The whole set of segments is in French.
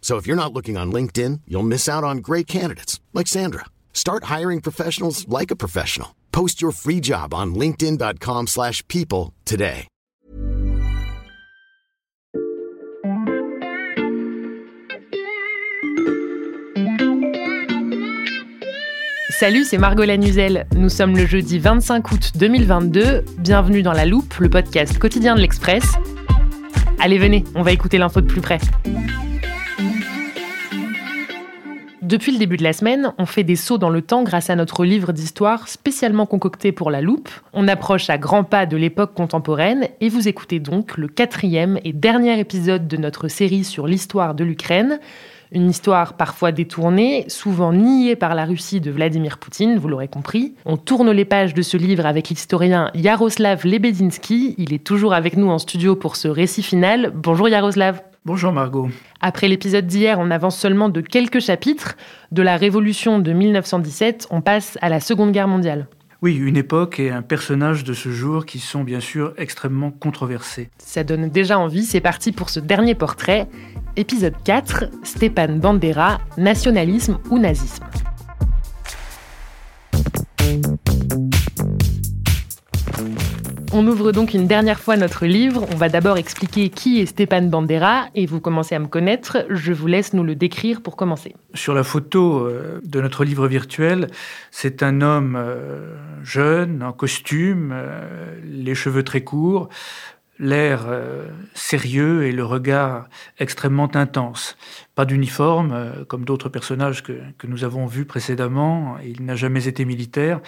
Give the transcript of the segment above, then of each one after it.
So if you're not looking on LinkedIn, you'll miss out on great candidates like Sandra. Start hiring professionals like a professional. Post your free job on linkedin.com/people today. Salut, c'est Margot Lanuzel. Nous sommes le jeudi 25 août 2022. Bienvenue dans La Loupe, le podcast quotidien de l'Express. Allez, venez, on va écouter l'info de plus près. Depuis le début de la semaine, on fait des sauts dans le temps grâce à notre livre d'histoire spécialement concocté pour la loupe. On approche à grands pas de l'époque contemporaine et vous écoutez donc le quatrième et dernier épisode de notre série sur l'histoire de l'Ukraine. Une histoire parfois détournée, souvent niée par la Russie de Vladimir Poutine, vous l'aurez compris. On tourne les pages de ce livre avec l'historien Yaroslav Lebedinsky. Il est toujours avec nous en studio pour ce récit final. Bonjour Yaroslav. Bonjour Margot. Après l'épisode d'hier, on avance seulement de quelques chapitres. De la Révolution de 1917, on passe à la Seconde Guerre mondiale. Oui, une époque et un personnage de ce jour qui sont bien sûr extrêmement controversés. Ça donne déjà envie, c'est parti pour ce dernier portrait. Épisode 4, Stepan Bandera, nationalisme ou nazisme. On ouvre donc une dernière fois notre livre. On va d'abord expliquer qui est Stepan Bandera et vous commencez à me connaître. Je vous laisse nous le décrire pour commencer. Sur la photo euh, de notre livre virtuel, c'est un homme euh, jeune, en costume, euh, les cheveux très courts, l'air sérieux et le regard extrêmement intense. Pas d'uniforme, comme d'autres personnages que, que nous avons vus précédemment. Il n'a jamais été militaire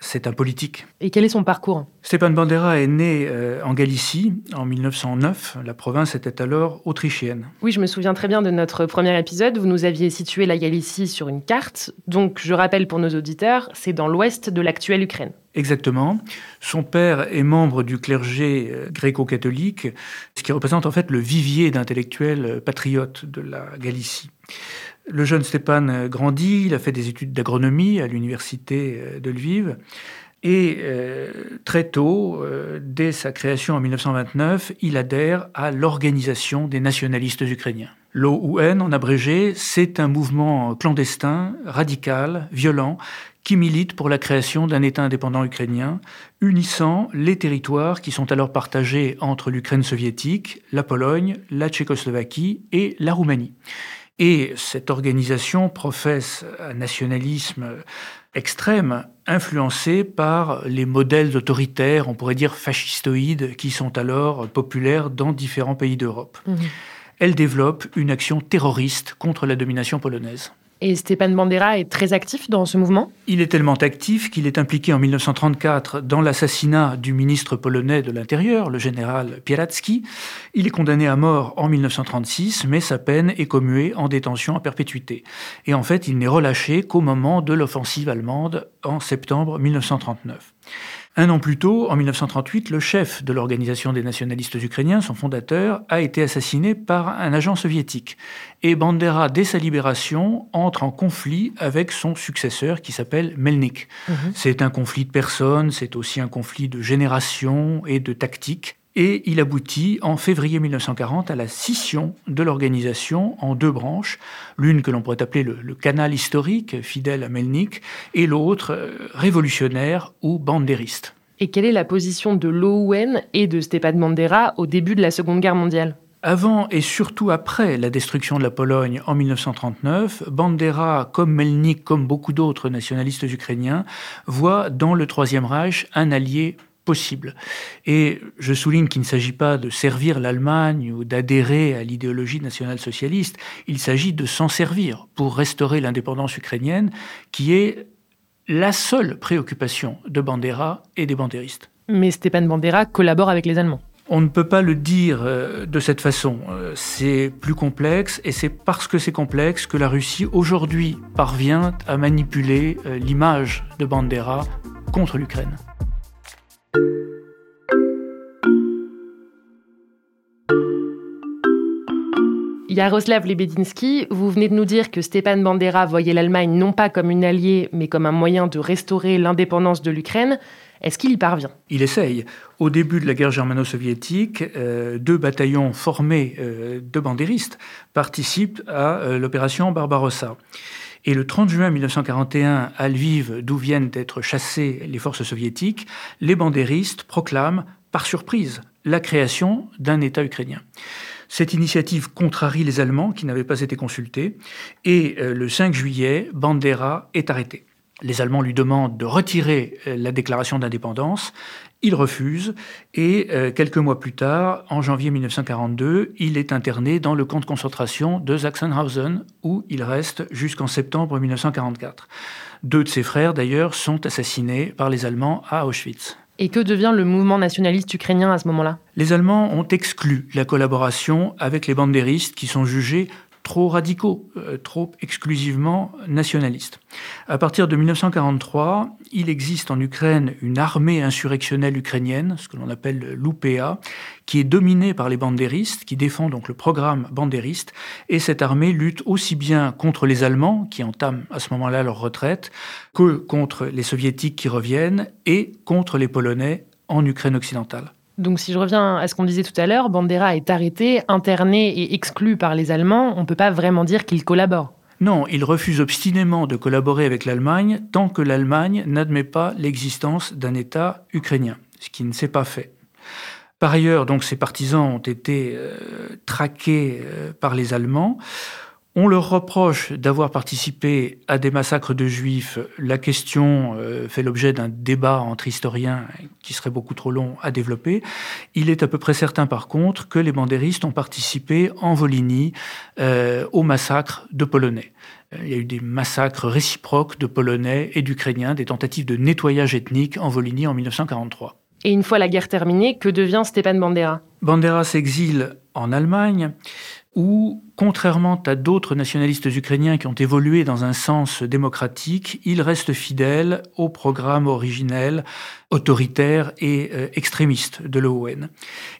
c'est un politique. Et quel est son parcours? Stepan Bandera est né euh, en Galicie en 1909. La province était alors autrichienne. Oui, je me souviens très bien de notre premier épisode. Vous nous aviez situé la Galicie sur une carte. Donc, je rappelle pour nos auditeurs, c'est dans l'ouest de l'actuelle Ukraine. Exactement. Son père est membre du clergé euh, gréco-catholique, ce qui représente en fait le vivier d'intellectuels euh, patriotes de la Le jeune Stéphane grandit, il a fait des études d'agronomie à l'université de Lviv. Et euh, très tôt, euh, dès sa création en 1929, il adhère à l'Organisation des nationalistes ukrainiens. L'OUN, en abrégé, c'est un mouvement clandestin, radical, violent, qui milite pour la création d'un État indépendant ukrainien, unissant les territoires qui sont alors partagés entre l'Ukraine soviétique, la Pologne, la Tchécoslovaquie et la Roumanie. Et cette organisation professe un nationalisme extrême, influencé par les modèles autoritaires, on pourrait dire fascistoïdes, qui sont alors populaires dans différents pays d'Europe. Mmh. Elle développe une action terroriste contre la domination polonaise. Et Stepan Bandera est très actif dans ce mouvement Il est tellement actif qu'il est impliqué en 1934 dans l'assassinat du ministre polonais de l'Intérieur, le général Pieracki. Il est condamné à mort en 1936, mais sa peine est commuée en détention à perpétuité. Et en fait, il n'est relâché qu'au moment de l'offensive allemande en septembre 1939. Un an plus tôt, en 1938, le chef de l'Organisation des nationalistes ukrainiens, son fondateur, a été assassiné par un agent soviétique. Et Bandera, dès sa libération, entre en conflit avec son successeur qui s'appelle Melnik. Mhm. C'est un conflit de personnes, c'est aussi un conflit de génération et de tactique. Et il aboutit en février 1940 à la scission de l'organisation en deux branches, l'une que l'on pourrait appeler le, le, canal historique, fidèle à Melnik, et l'autre euh, révolutionnaire ou bandériste. Et quelle est la position de l'OUN et de Stepan Bandera au début de la Seconde Guerre mondiale? Avant et surtout après la destruction de la Pologne en 1939, Bandera, comme Melnik, comme beaucoup d'autres nationalistes ukrainiens, voit dans le Troisième Reich un allié possible. Et je souligne qu'il ne s'agit pas de servir l'Allemagne ou d'adhérer à l'idéologie nationale-socialiste, il s'agit de s'en servir pour restaurer l'indépendance ukrainienne, qui est la seule préoccupation de Bandera et des bandéristes. Mais Stepan Bandera collabore avec les Allemands. On ne peut pas le dire euh, de cette façon. Euh, c'est plus complexe et c'est parce que c'est complexe que la Russie aujourd'hui parvient à manipuler euh, l'image de Bandera contre l'Ukraine. Yaroslav Lebedinsky, vous venez de nous dire que Stepan Bandera voyait l'Allemagne non pas comme une alliée, mais comme un moyen de restaurer l'indépendance de l'Ukraine. Est-ce qu'il y parvient? Il essaye. Au début de la guerre germano-soviétique, euh, deux bataillons formés euh, de bandéristes participent à euh, l'opération Barbarossa. Et le 30 juin 1941, à Lviv, d'où viennent d'être chassées les forces soviétiques, les bandéristes proclament, par surprise, la création d'un État ukrainien. Cette initiative contrarie les Allemands qui n'avaient pas été consultés, et le 5 juillet, Bandera est arrêté. Les Allemands lui demandent de retirer euh, la déclaration d'indépendance. Il refuse et euh, quelques mois plus tard, en janvier 1942, il est interné dans le camp de concentration de Sachsenhausen où il reste jusqu'en septembre 1944. Deux de ses frères, d'ailleurs, sont assassinés par les Allemands à Auschwitz. Et que devient le mouvement nationaliste ukrainien à ce moment-là? Les Allemands ont exclu la collaboration avec les bandéristes qui sont jugés trop radicaux, euh, trop exclusivement nationalistes. À partir de 1943, il existe en Ukraine une armée insurrectionnelle ukrainienne, ce que l'on appelle l'UPA, qui est dominée par les bandéristes, qui défend donc le programme bandériste, et cette armée lutte aussi bien contre les Allemands, qui entament à ce moment-là leur retraite, que contre les Soviétiques qui reviennent, et contre les Polonais en Ukraine occidentale. Donc si je reviens à ce qu'on disait tout à l'heure, Bandera est arrêté, interné et exclu par les Allemands. On ne peut pas vraiment dire qu'il collabore. Non, il refuse obstinément de collaborer avec l'Allemagne tant que l'Allemagne n'admet pas l'existence d'un État ukrainien, ce qui ne s'est pas fait. Par ailleurs, donc, ses partisans ont été euh, traqués euh, par les Allemands. On leur reproche d'avoir participé à des massacres de juifs. La question euh, fait l'objet d'un débat entre historiens qui serait beaucoup trop long à développer. Il est à peu près certain par contre que les bandéristes ont participé en Volhynie euh, au massacre de Polonais. Euh, il y a eu des massacres réciproques de Polonais et d'Ukrainiens, des tentatives de nettoyage ethnique en Volhynie en 1943. Et une fois la guerre terminée, que devient Stepan Bandera? Bandera s'exile en Allemagne où, contrairement à d'autres nationalistes ukrainiens qui ont évolué dans un sens démocratique, il reste fidèle au programme originel, autoritaire et euh, extrémiste de l'ON.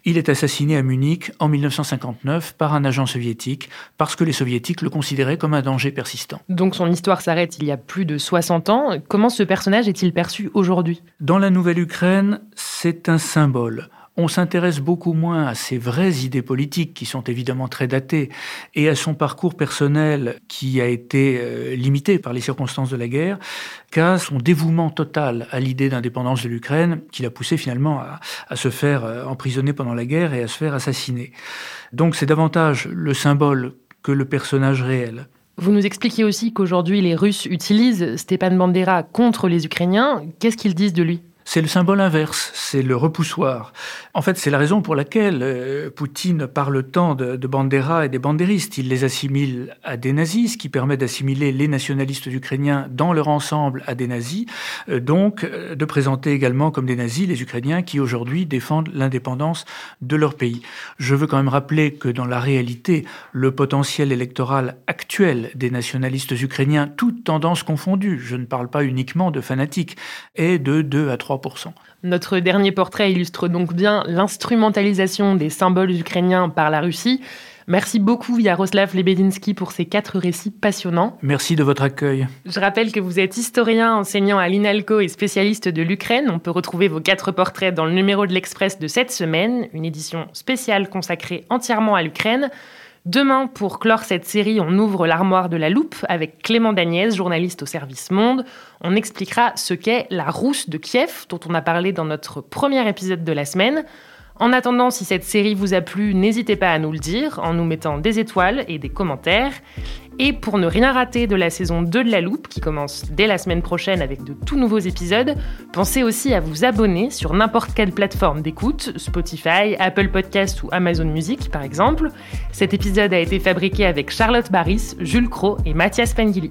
Il est assassiné à Munich en 1959 par un agent soviétique parce que les soviétiques le considéraient comme un danger persistant. Donc son histoire s'arrête il y a plus de 60 ans. Comment ce personnage est-il perçu aujourd'hui? Dans la nouvelle Ukraine, c'est un symbole on s'intéresse beaucoup moins à ses vraies idées politiques, qui sont évidemment très datées, et à son parcours personnel, qui a été euh, limité par les circonstances de la guerre, qu'à son dévouement total à l'idée d'indépendance de l'Ukraine, qui l'a poussé finalement à, se faire euh, emprisonner pendant la guerre et à se faire assassiner. Donc c'est davantage le symbole que le personnage réel. Vous nous expliquez aussi qu'aujourd'hui les Russes utilisent Stepan Bandera contre les Ukrainiens. Qu'est-ce qu'ils disent de lui? C'est le symbole inverse, c'est le repoussoir. En fait, c'est la raison pour laquelle euh, Poutine parle tant de, de Bandera et des bandéristes. Il les assimile à des nazis, ce qui permet d'assimiler les nationalistes ukrainiens dans leur ensemble à des nazis, euh, donc euh, de présenter également comme des nazis les Ukrainiens qui aujourd'hui défendent l'indépendance de leur pays. Je veux quand même rappeler que dans la réalité, le potentiel électoral actuel des nationalistes ukrainiens, toutes tendances confondues, je ne parle pas uniquement de fanatiques, est de 2 à 3 notre dernier portrait illustre donc bien l'instrumentalisation des symboles ukrainiens par la Russie. Merci beaucoup Yaroslav Lebedinsky pour ces quatre récits passionnants. Merci de votre accueil. Je rappelle que vous êtes historien, enseignant à l'INALCO et spécialiste de l'Ukraine. On peut retrouver vos quatre portraits dans le numéro de l'Express de cette semaine, une édition spéciale consacrée entièrement à l'Ukraine. Demain, pour clore cette série, on ouvre l'armoire de la loupe avec Clément Dagnès, journaliste au service Monde. On expliquera ce qu'est la rousse de Kiev, dont on a parlé dans notre premier épisode de la semaine. En attendant, si cette série vous a plu, n'hésitez pas à nous le dire en nous mettant des étoiles et des commentaires. Et pour ne rien rater de la saison 2 de La Loupe, qui commence dès la semaine prochaine avec de tout nouveaux épisodes, pensez aussi à vous abonner sur n'importe quelle plateforme d'écoute, Spotify, Apple Podcasts ou Amazon Music par exemple. Cet épisode a été fabriqué avec Charlotte Barris, Jules Cro et Mathias Pengili.